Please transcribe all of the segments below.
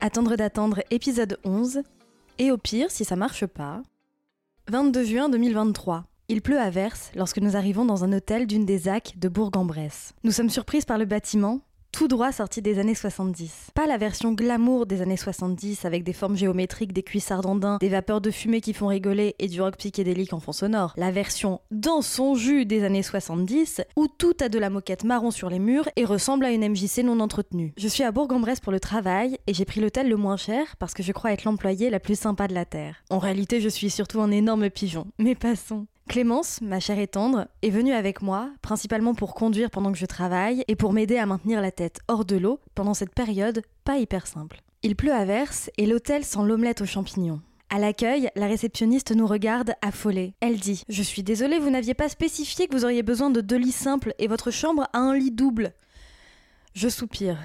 Attendre d'attendre épisode 11. Et au pire, si ça marche pas. 22 juin 2023. Il pleut à verse lorsque nous arrivons dans un hôtel d'une des ZAC de Bourg-en-Bresse. Nous sommes surprises par le bâtiment, tout droit sorti des années 70. Pas la version glamour des années 70 avec des formes géométriques, des cuissards andins, des vapeurs de fumée qui font rigoler et du rock psychédélique en fond sonore. La version dans son jus des années 70 où tout a de la moquette marron sur les murs et ressemble à une MJC non entretenue. Je suis à Bourg-en-Bresse pour le travail et j'ai pris l'hôtel le moins cher parce que je crois être l'employé la plus sympa de la Terre. En réalité, je suis surtout un énorme pigeon. Mais passons. Clémence, ma chère et tendre, est venue avec moi, principalement pour conduire pendant que je travaille et pour m'aider à maintenir la tête hors de l'eau pendant cette période pas hyper simple. Il pleut à verse et l'hôtel sent l'omelette aux champignons. À l'accueil, la réceptionniste nous regarde affolée. Elle dit Je suis désolée, vous n'aviez pas spécifié que vous auriez besoin de deux lits simples et votre chambre a un lit double. Je soupire.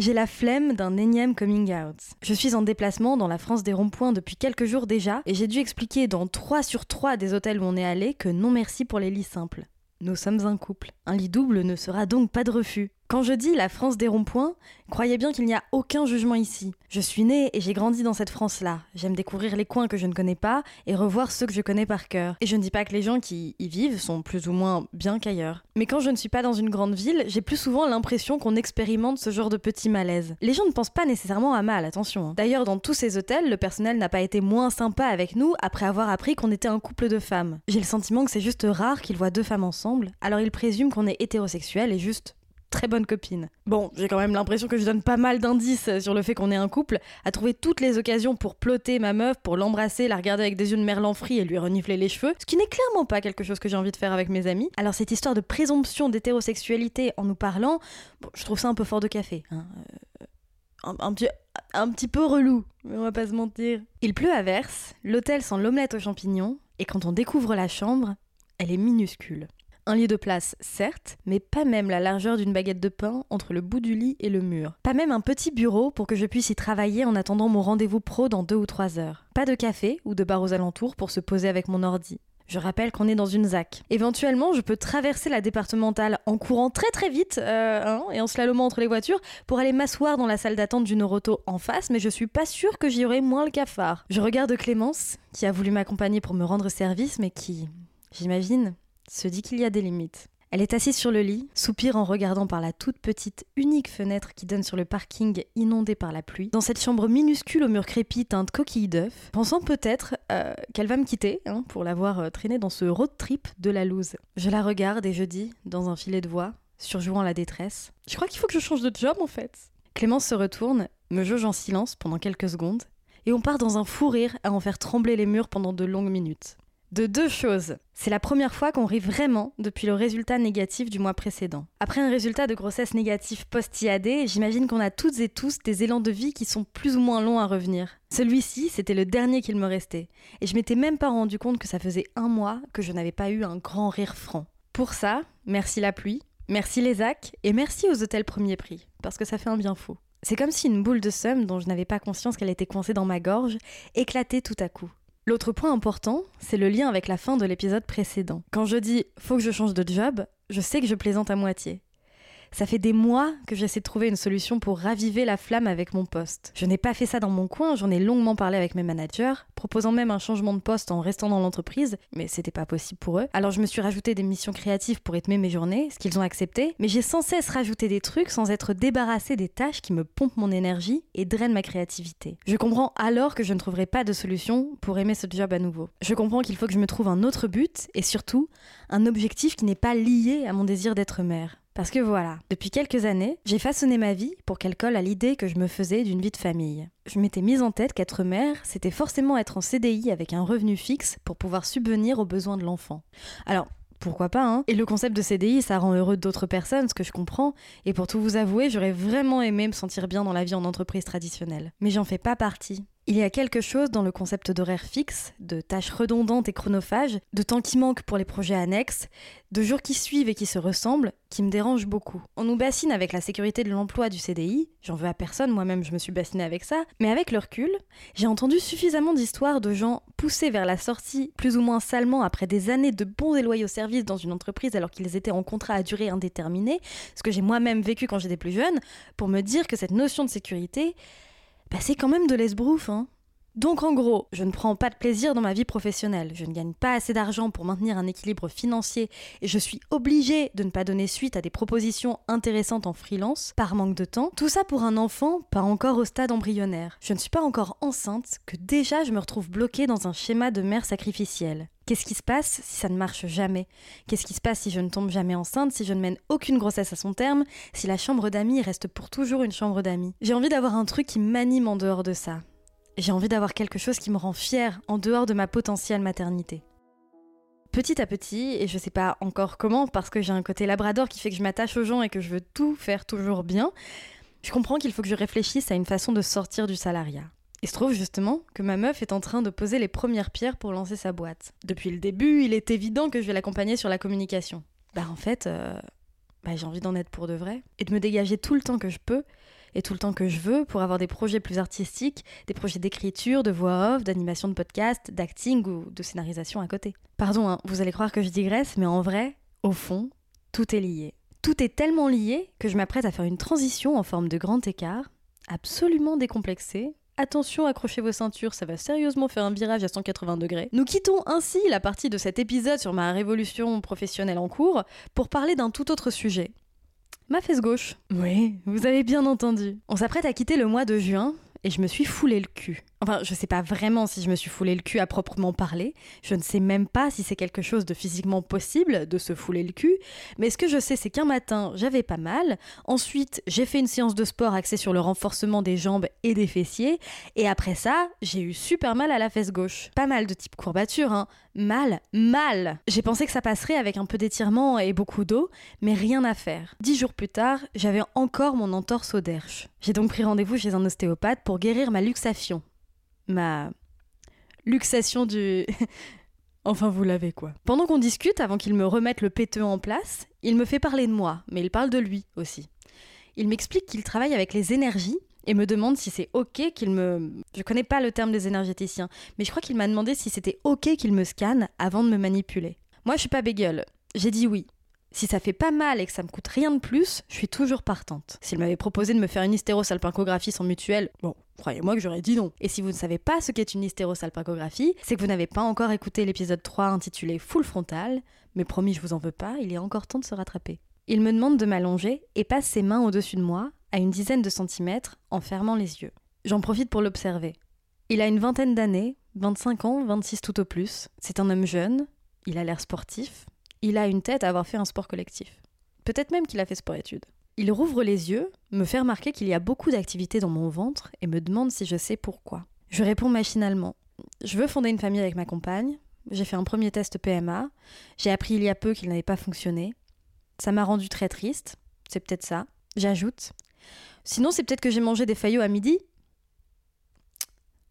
J'ai la flemme d'un énième coming out. Je suis en déplacement dans la France des ronds-points depuis quelques jours déjà et j'ai dû expliquer dans 3 sur 3 des hôtels où on est allé que non merci pour les lits simples. Nous sommes un couple. Un lit double ne sera donc pas de refus. Quand je dis la France des ronds-points, croyez bien qu'il n'y a aucun jugement ici. Je suis née et j'ai grandi dans cette France-là. J'aime découvrir les coins que je ne connais pas et revoir ceux que je connais par cœur. Et je ne dis pas que les gens qui y vivent sont plus ou moins bien qu'ailleurs. Mais quand je ne suis pas dans une grande ville, j'ai plus souvent l'impression qu'on expérimente ce genre de petit malaise. Les gens ne pensent pas nécessairement à mal, attention. hein. D'ailleurs, dans tous ces hôtels, le personnel n'a pas été moins sympa avec nous après avoir appris qu'on était un couple de femmes. J'ai le sentiment que c'est juste rare qu'ils voient deux femmes ensemble, alors ils présument est hétérosexuel et juste très bonne copine. Bon, j'ai quand même l'impression que je donne pas mal d'indices sur le fait qu'on est un couple, à trouver toutes les occasions pour plotter ma meuf, pour l'embrasser, la regarder avec des yeux de merlan frit et lui renifler les cheveux, ce qui n'est clairement pas quelque chose que j'ai envie de faire avec mes amis. Alors cette histoire de présomption d'hétérosexualité en nous parlant, bon, je trouve ça un peu fort de café. hein. Euh, un, un petit, un petit peu relou, mais on va pas se mentir. Il pleut à verse, l'hôtel sent l'omelette aux champignons, et quand on découvre la chambre, elle est minuscule. Un lit de place, certes, mais pas même la largeur d'une baguette de pain entre le bout du lit et le mur. Pas même un petit bureau pour que je puisse y travailler en attendant mon rendez-vous pro dans deux ou trois heures. Pas de café ou de bar aux alentours pour se poser avec mon ordi. Je rappelle qu'on est dans une ZAC. Éventuellement, je peux traverser la départementale en courant très très vite euh, hein, et en slalomant entre les voitures pour aller m'asseoir dans la salle d'attente d'une Euroto en face, mais je suis pas sûre que j'y aurai moins le cafard. Je regarde Clémence, qui a voulu m'accompagner pour me rendre service, mais qui, j'imagine, se dit qu'il y a des limites. Elle est assise sur le lit, soupire en regardant par la toute petite unique fenêtre qui donne sur le parking inondé par la pluie, dans cette chambre minuscule au mur crépi teinte coquille d'œuf, pensant peut-être euh, qu'elle va me quitter hein, pour l'avoir euh, traînée dans ce road trip de la loose. Je la regarde et je dis, dans un filet de voix, surjouant la détresse, je crois qu'il faut que je change de job en fait. Clémence se retourne, me jauge en silence pendant quelques secondes, et on part dans un fou rire à en faire trembler les murs pendant de longues minutes. De deux choses. C'est la première fois qu'on rit vraiment depuis le résultat négatif du mois précédent. Après un résultat de grossesse négatif post-IAD, j'imagine qu'on a toutes et tous des élans de vie qui sont plus ou moins longs à revenir. Celui-ci, c'était le dernier qu'il me restait. Et je m'étais même pas rendu compte que ça faisait un mois que je n'avais pas eu un grand rire franc. Pour ça, merci la pluie, merci les AC et merci aux hôtels premier prix, parce que ça fait un bien fou. C'est comme si une boule de somme dont je n'avais pas conscience qu'elle était coincée dans ma gorge éclatait tout à coup. L'autre point important, c'est le lien avec la fin de l'épisode précédent. Quand je dis faut que je change de job, je sais que je plaisante à moitié. Ça fait des mois que j'essaie de trouver une solution pour raviver la flamme avec mon poste. Je n'ai pas fait ça dans mon coin, j'en ai longuement parlé avec mes managers, proposant même un changement de poste en restant dans l'entreprise, mais c'était pas possible pour eux. Alors je me suis rajouté des missions créatives pour rythmer mes journées, ce qu'ils ont accepté, mais j'ai sans cesse rajouté des trucs sans être débarrassé des tâches qui me pompent mon énergie et drainent ma créativité. Je comprends alors que je ne trouverai pas de solution pour aimer ce job à nouveau. Je comprends qu'il faut que je me trouve un autre but et surtout un objectif qui n'est pas lié à mon désir d'être mère. Parce que voilà, depuis quelques années, j'ai façonné ma vie pour qu'elle colle à l'idée que je me faisais d'une vie de famille. Je m'étais mise en tête qu'être mère, c'était forcément être en CDI avec un revenu fixe pour pouvoir subvenir aux besoins de l'enfant. Alors, pourquoi pas, hein? Et le concept de CDI, ça rend heureux d'autres personnes, ce que je comprends. Et pour tout vous avouer, j'aurais vraiment aimé me sentir bien dans la vie en entreprise traditionnelle. Mais j'en fais pas partie. Il y a quelque chose dans le concept d'horaire fixe, de tâches redondantes et chronophages, de temps qui manque pour les projets annexes, de jours qui suivent et qui se ressemblent, qui me dérange beaucoup. On nous bassine avec la sécurité de l'emploi du CDI, j'en veux à personne, moi-même je me suis bassinée avec ça, mais avec le recul, j'ai entendu suffisamment d'histoires de gens poussés vers la sortie plus ou moins salement après des années de bons et loyaux services dans une entreprise alors qu'ils étaient en contrat à durée indéterminée, ce que j'ai moi-même vécu quand j'étais plus jeune, pour me dire que cette notion de sécurité, bah, c'est quand même de l'esbrouf, hein. Donc en gros, je ne prends pas de plaisir dans ma vie professionnelle, je ne gagne pas assez d'argent pour maintenir un équilibre financier et je suis obligée de ne pas donner suite à des propositions intéressantes en freelance par manque de temps. Tout ça pour un enfant pas encore au stade embryonnaire. Je ne suis pas encore enceinte que déjà je me retrouve bloquée dans un schéma de mère sacrificielle. Qu'est-ce qui se passe si ça ne marche jamais? Qu'est-ce qui se passe si je ne tombe jamais enceinte, si je ne mène aucune grossesse à son terme, si la chambre d'amis reste pour toujours une chambre d'amis? J'ai envie d'avoir un truc qui m'anime en dehors de ça. J'ai envie d'avoir quelque chose qui me rend fière en dehors de ma potentielle maternité. Petit à petit, et je sais pas encore comment, parce que j'ai un côté labrador qui fait que je m'attache aux gens et que je veux tout faire toujours bien, je comprends qu'il faut que je réfléchisse à une façon de sortir du salariat. Il se trouve justement que ma meuf est en train de poser les premières pierres pour lancer sa boîte. Depuis le début, il est évident que je vais l'accompagner sur la communication. Bah en fait, euh, bah, j'ai envie d'en être pour de vrai et de me dégager tout le temps que je peux et tout le temps que je veux pour avoir des projets plus artistiques, des projets d'écriture, de voix off, d'animation de podcast, d'acting ou de scénarisation à côté. Pardon, hein, vous allez croire que je digresse, mais en vrai, au fond, tout est lié. Tout est tellement lié que je m'apprête à faire une transition en forme de grand écart, absolument décomplexée, Attention, accrochez vos ceintures, ça va sérieusement faire un virage à 180 degrés. Nous quittons ainsi la partie de cet épisode sur ma révolution professionnelle en cours pour parler d'un tout autre sujet. Ma fesse gauche. Oui, vous avez bien entendu. On s'apprête à quitter le mois de juin et je me suis foulé le cul. Enfin, je sais pas vraiment si je me suis foulé le cul à proprement parler. Je ne sais même pas si c'est quelque chose de physiquement possible de se fouler le cul. Mais ce que je sais, c'est qu'un matin, j'avais pas mal. Ensuite, j'ai fait une séance de sport axée sur le renforcement des jambes et des fessiers. Et après ça, j'ai eu super mal à la fesse gauche. Pas mal de type courbature, hein. Mal, mal. J'ai pensé que ça passerait avec un peu d'étirement et beaucoup d'eau, mais rien à faire. Dix jours plus tard, j'avais encore mon entorse au derche. J'ai donc pris rendez-vous chez un ostéopathe pour guérir ma luxation ma luxation du... enfin, vous l'avez quoi. Pendant qu'on discute, avant qu'il me remette le péteux en place, il me fait parler de moi, mais il parle de lui aussi. Il m'explique qu'il travaille avec les énergies et me demande si c'est ok qu'il me... Je connais pas le terme des énergéticiens, mais je crois qu'il m'a demandé si c'était ok qu'il me scanne avant de me manipuler. Moi, je suis pas bégueule. J'ai dit oui. Si ça fait pas mal et que ça me coûte rien de plus, je suis toujours partante. S'il m'avait proposé de me faire une hystérosalpingographie sans mutuelle, bon, croyez-moi que j'aurais dit non. Et si vous ne savez pas ce qu'est une hystérosalpingographie, c'est que vous n'avez pas encore écouté l'épisode 3 intitulé Full frontal, mais promis, je vous en veux pas, il est encore temps de se rattraper. Il me demande de m'allonger et passe ses mains au-dessus de moi, à une dizaine de centimètres, en fermant les yeux. J'en profite pour l'observer. Il a une vingtaine d'années, 25 ans, 26 tout au plus. C'est un homme jeune, il a l'air sportif, il a une tête à avoir fait un sport collectif. Peut-être même qu'il a fait sport-études. Il rouvre les yeux, me fait remarquer qu'il y a beaucoup d'activités dans mon ventre et me demande si je sais pourquoi. Je réponds machinalement. Je veux fonder une famille avec ma compagne. J'ai fait un premier test PMA. J'ai appris il y a peu qu'il n'avait pas fonctionné. Ça m'a rendu très triste. C'est peut-être ça. J'ajoute. Sinon, c'est peut-être que j'ai mangé des faillots à midi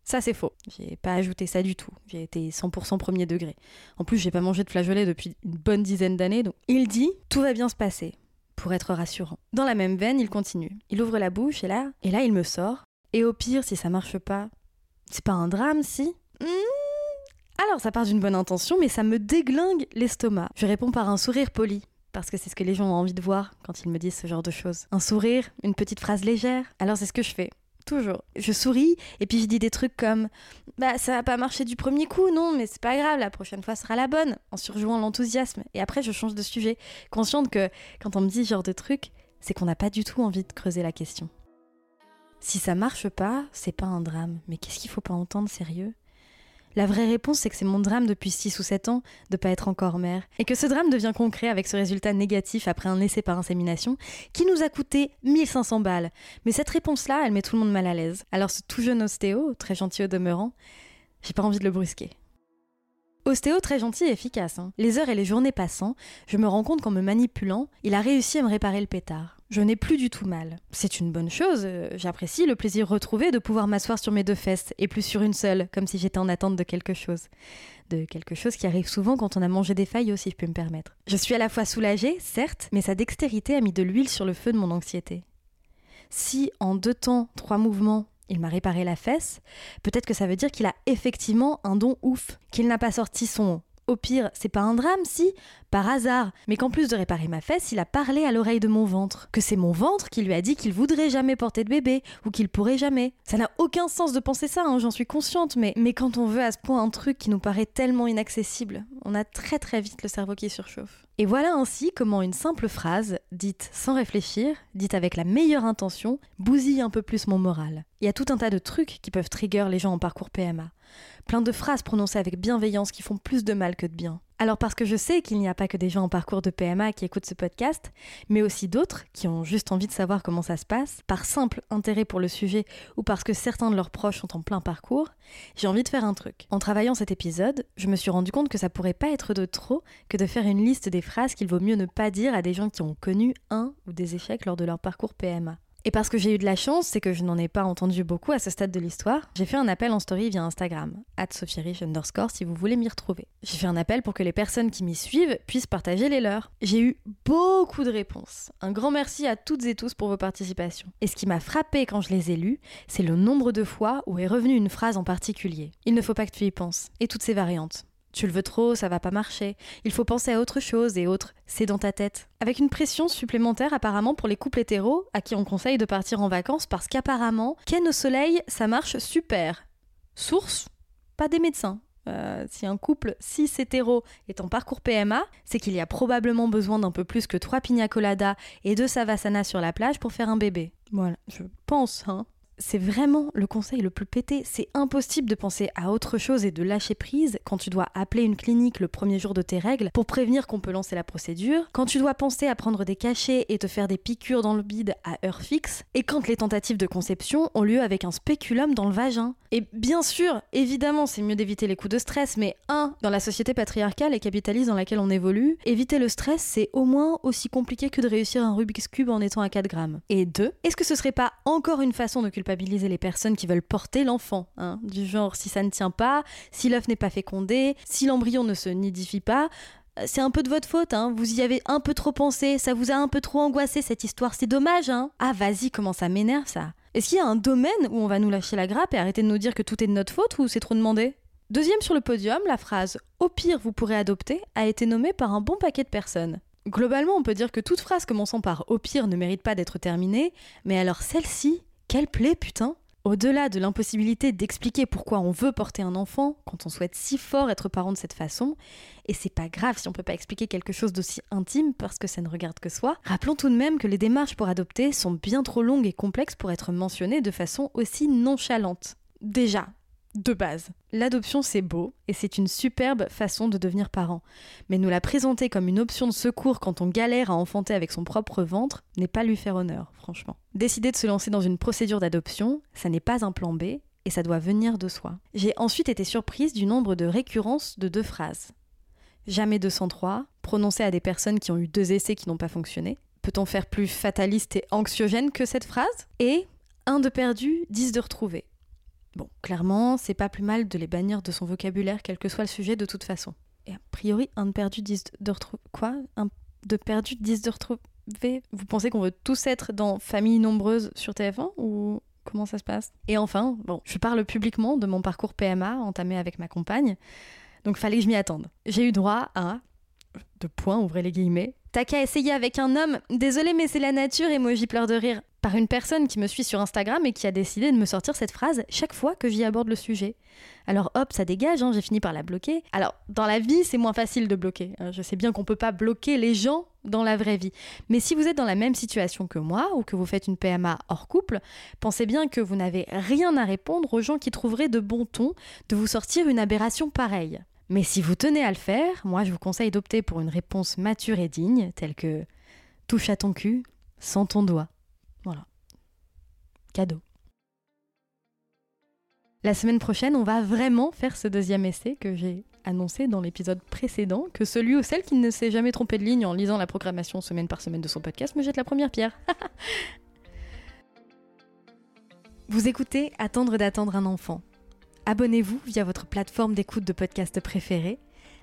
ça, c'est faux. J'ai pas ajouté ça du tout. J'ai été 100% premier degré. En plus, j'ai pas mangé de flageolets depuis une bonne dizaine d'années. Il dit tout va bien se passer, pour être rassurant. Dans la même veine, il continue. Il ouvre la bouche et là, et là, il me sort. Et au pire, si ça marche pas, c'est pas un drame, si? Hmm alors ça part d'une bonne intention, mais ça me déglingue l'estomac. Je réponds par un sourire poli, parce que c'est ce que les gens ont envie de voir quand ils me disent ce genre de choses. Un sourire, une petite phrase légère. Alors c'est ce que je fais. Toujours. Je souris et puis je dis des trucs comme Bah, ça va pas marcher du premier coup, non, mais c'est pas grave, la prochaine fois sera la bonne, en surjouant l'enthousiasme. Et après, je change de sujet, consciente que quand on me dit ce genre de trucs, c'est qu'on n'a pas du tout envie de creuser la question. Si ça marche pas, c'est pas un drame, mais qu'est-ce qu'il faut pas entendre sérieux? La vraie réponse, c'est que c'est mon drame depuis 6 ou 7 ans de pas être encore mère, et que ce drame devient concret avec ce résultat négatif après un essai par insémination qui nous a coûté 1500 balles. Mais cette réponse-là, elle met tout le monde mal à l'aise. Alors ce tout jeune ostéo, très gentil au demeurant, j'ai pas envie de le brusquer. Ostéo très gentil et efficace. Hein. Les heures et les journées passant, je me rends compte qu'en me manipulant, il a réussi à me réparer le pétard. Je n'ai plus du tout mal. C'est une bonne chose, euh, j'apprécie le plaisir retrouvé de pouvoir m'asseoir sur mes deux fesses et plus sur une seule, comme si j'étais en attente de quelque chose. De quelque chose qui arrive souvent quand on a mangé des faillots, si je peux me permettre. Je suis à la fois soulagée, certes, mais sa dextérité a mis de l'huile sur le feu de mon anxiété. Si, en deux temps, trois mouvements, il m'a réparé la fesse, peut-être que ça veut dire qu'il a effectivement un don ouf, qu'il n'a pas sorti son au pire, c'est pas un drame si, par hasard, mais qu'en plus de réparer ma fesse, il a parlé à l'oreille de mon ventre. Que c'est mon ventre qui lui a dit qu'il voudrait jamais porter de bébé, ou qu'il pourrait jamais. Ça n'a aucun sens de penser ça, hein, j'en suis consciente, mais, mais quand on veut à ce point un truc qui nous paraît tellement inaccessible, on a très très vite le cerveau qui surchauffe. Et voilà ainsi comment une simple phrase, dite sans réfléchir, dite avec la meilleure intention, bousille un peu plus mon moral. Il y a tout un tas de trucs qui peuvent trigger les gens en parcours PMA plein de phrases prononcées avec bienveillance qui font plus de mal que de bien. Alors parce que je sais qu'il n'y a pas que des gens en parcours de PMA qui écoutent ce podcast, mais aussi d'autres qui ont juste envie de savoir comment ça se passe, par simple intérêt pour le sujet ou parce que certains de leurs proches sont en plein parcours, j'ai envie de faire un truc. En travaillant cet épisode, je me suis rendu compte que ça pourrait pas être de trop que de faire une liste des phrases qu'il vaut mieux ne pas dire à des gens qui ont connu un ou des échecs lors de leur parcours PMA. Et parce que j'ai eu de la chance, c'est que je n'en ai pas entendu beaucoup à ce stade de l'histoire, j'ai fait un appel en story via Instagram, at underscore si vous voulez m'y retrouver. J'ai fait un appel pour que les personnes qui m'y suivent puissent partager les leurs. J'ai eu beaucoup de réponses. Un grand merci à toutes et tous pour vos participations. Et ce qui m'a frappé quand je les ai lus, c'est le nombre de fois où est revenue une phrase en particulier. Il ne faut pas que tu y penses. Et toutes ces variantes. Tu le veux trop, ça va pas marcher. Il faut penser à autre chose et autre, c'est dans ta tête. Avec une pression supplémentaire apparemment pour les couples hétéros à qui on conseille de partir en vacances parce qu'apparemment, Ken au soleil, ça marche super. Source Pas des médecins. Euh, si un couple cis hétéro est en parcours PMA, c'est qu'il y a probablement besoin d'un peu plus que trois pina coladas et deux savasana sur la plage pour faire un bébé. Voilà, je pense, hein c'est vraiment le conseil le plus pété. C'est impossible de penser à autre chose et de lâcher prise quand tu dois appeler une clinique le premier jour de tes règles pour prévenir qu'on peut lancer la procédure, quand tu dois penser à prendre des cachets et te faire des piqûres dans le bide à heure fixe, et quand les tentatives de conception ont lieu avec un spéculum dans le vagin. Et bien sûr, évidemment, c'est mieux d'éviter les coups de stress, mais un, dans la société patriarcale et capitaliste dans laquelle on évolue, éviter le stress, c'est au moins aussi compliqué que de réussir un Rubik's Cube en étant à 4 grammes. Et deux, est-ce que ce serait pas encore une façon de culpabiliser les personnes qui veulent porter l'enfant. Hein, du genre, si ça ne tient pas, si l'œuf n'est pas fécondé, si l'embryon ne se nidifie pas, euh, c'est un peu de votre faute, hein. vous y avez un peu trop pensé, ça vous a un peu trop angoissé cette histoire, c'est dommage, hein. Ah vas-y, comment ça m'énerve ça. Est-ce qu'il y a un domaine où on va nous lâcher la grappe et arrêter de nous dire que tout est de notre faute ou c'est trop demandé? Deuxième sur le podium, la phrase Au pire, vous pourrez adopter a été nommée par un bon paquet de personnes. Globalement, on peut dire que toute phrase commençant par Au pire ne mérite pas d'être terminée, mais alors celle-ci, quelle plaie, putain Au-delà de l'impossibilité d'expliquer pourquoi on veut porter un enfant, quand on souhaite si fort être parent de cette façon, et c'est pas grave si on peut pas expliquer quelque chose d'aussi intime parce que ça ne regarde que soi, rappelons tout de même que les démarches pour adopter sont bien trop longues et complexes pour être mentionnées de façon aussi nonchalante. Déjà, de base. L'adoption, c'est beau et c'est une superbe façon de devenir parent. Mais nous la présenter comme une option de secours quand on galère à enfanter avec son propre ventre n'est pas lui faire honneur, franchement. Décider de se lancer dans une procédure d'adoption, ça n'est pas un plan B et ça doit venir de soi. J'ai ensuite été surprise du nombre de récurrences de deux phrases. Jamais 203, prononcé à des personnes qui ont eu deux essais qui n'ont pas fonctionné. Peut-on faire plus fataliste et anxiogène que cette phrase? Et un de perdu, dix de retrouvé. Bon, clairement, c'est pas plus mal de les bannir de son vocabulaire, quel que soit le sujet, de toute façon. Et a priori, un de perdu, dix de retrouver. Quoi? Un de perdu, dix de retrouver Vous pensez qu'on veut tous être dans Famille nombreuse sur TF1 ou comment ça se passe? Et enfin, bon, je parle publiquement de mon parcours PMA entamé avec ma compagne, donc fallait que je m'y attende. J'ai eu droit à, de points, ouvrez les guillemets, T'as qu'à essayer avec un homme. Désolé, mais c'est la nature, emoji pleure de rire. Par une personne qui me suit sur Instagram et qui a décidé de me sortir cette phrase chaque fois que j'y aborde le sujet. Alors hop, ça dégage, hein, j'ai fini par la bloquer. Alors, dans la vie, c'est moins facile de bloquer. Hein. Je sais bien qu'on peut pas bloquer les gens dans la vraie vie. Mais si vous êtes dans la même situation que moi ou que vous faites une PMA hors couple, pensez bien que vous n'avez rien à répondre aux gens qui trouveraient de bon ton de vous sortir une aberration pareille. Mais si vous tenez à le faire, moi je vous conseille d'opter pour une réponse mature et digne, telle que touche à ton cul sans ton doigt. Voilà. Cadeau. La semaine prochaine, on va vraiment faire ce deuxième essai que j'ai annoncé dans l'épisode précédent, que celui ou celle qui ne s'est jamais trompé de ligne en lisant la programmation semaine par semaine de son podcast me jette la première pierre. Vous écoutez Attendre d'attendre un enfant Abonnez-vous via votre plateforme d'écoute de podcast préférée.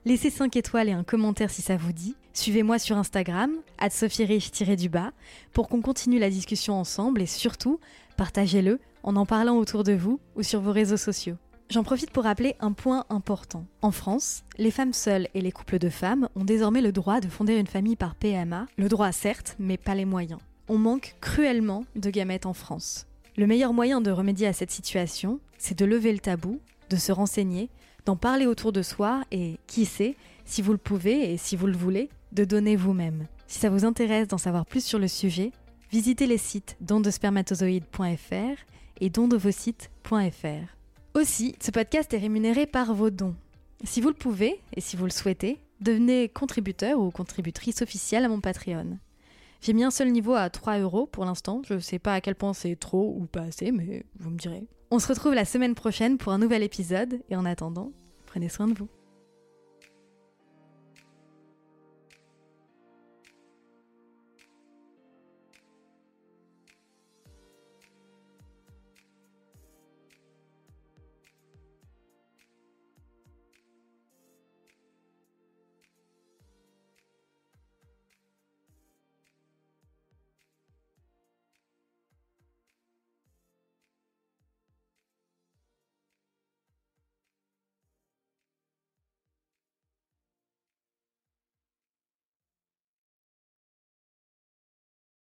Laissez 5 étoiles et un commentaire si ça vous dit. Suivez-moi sur Instagram, du bas pour qu'on continue la discussion ensemble et surtout, partagez-le en en parlant autour de vous ou sur vos réseaux sociaux. J'en profite pour rappeler un point important. En France, les femmes seules et les couples de femmes ont désormais le droit de fonder une famille par PMA. Le droit certes, mais pas les moyens. On manque cruellement de gamètes en France. Le meilleur moyen de remédier à cette situation, c'est de lever le tabou, de se renseigner, d'en parler autour de soi et, qui sait, si vous le pouvez et si vous le voulez, de donner vous-même. Si ça vous intéresse d'en savoir plus sur le sujet, visitez les sites dondespermatozoïdes.fr et dondevosites.fr. Aussi, ce podcast est rémunéré par vos dons. Si vous le pouvez et si vous le souhaitez, devenez contributeur ou contributrice officielle à mon Patreon. J'ai mis un seul niveau à 3 euros pour l'instant. Je sais pas à quel point c'est trop ou pas assez, mais vous me direz. On se retrouve la semaine prochaine pour un nouvel épisode et en attendant, prenez soin de vous.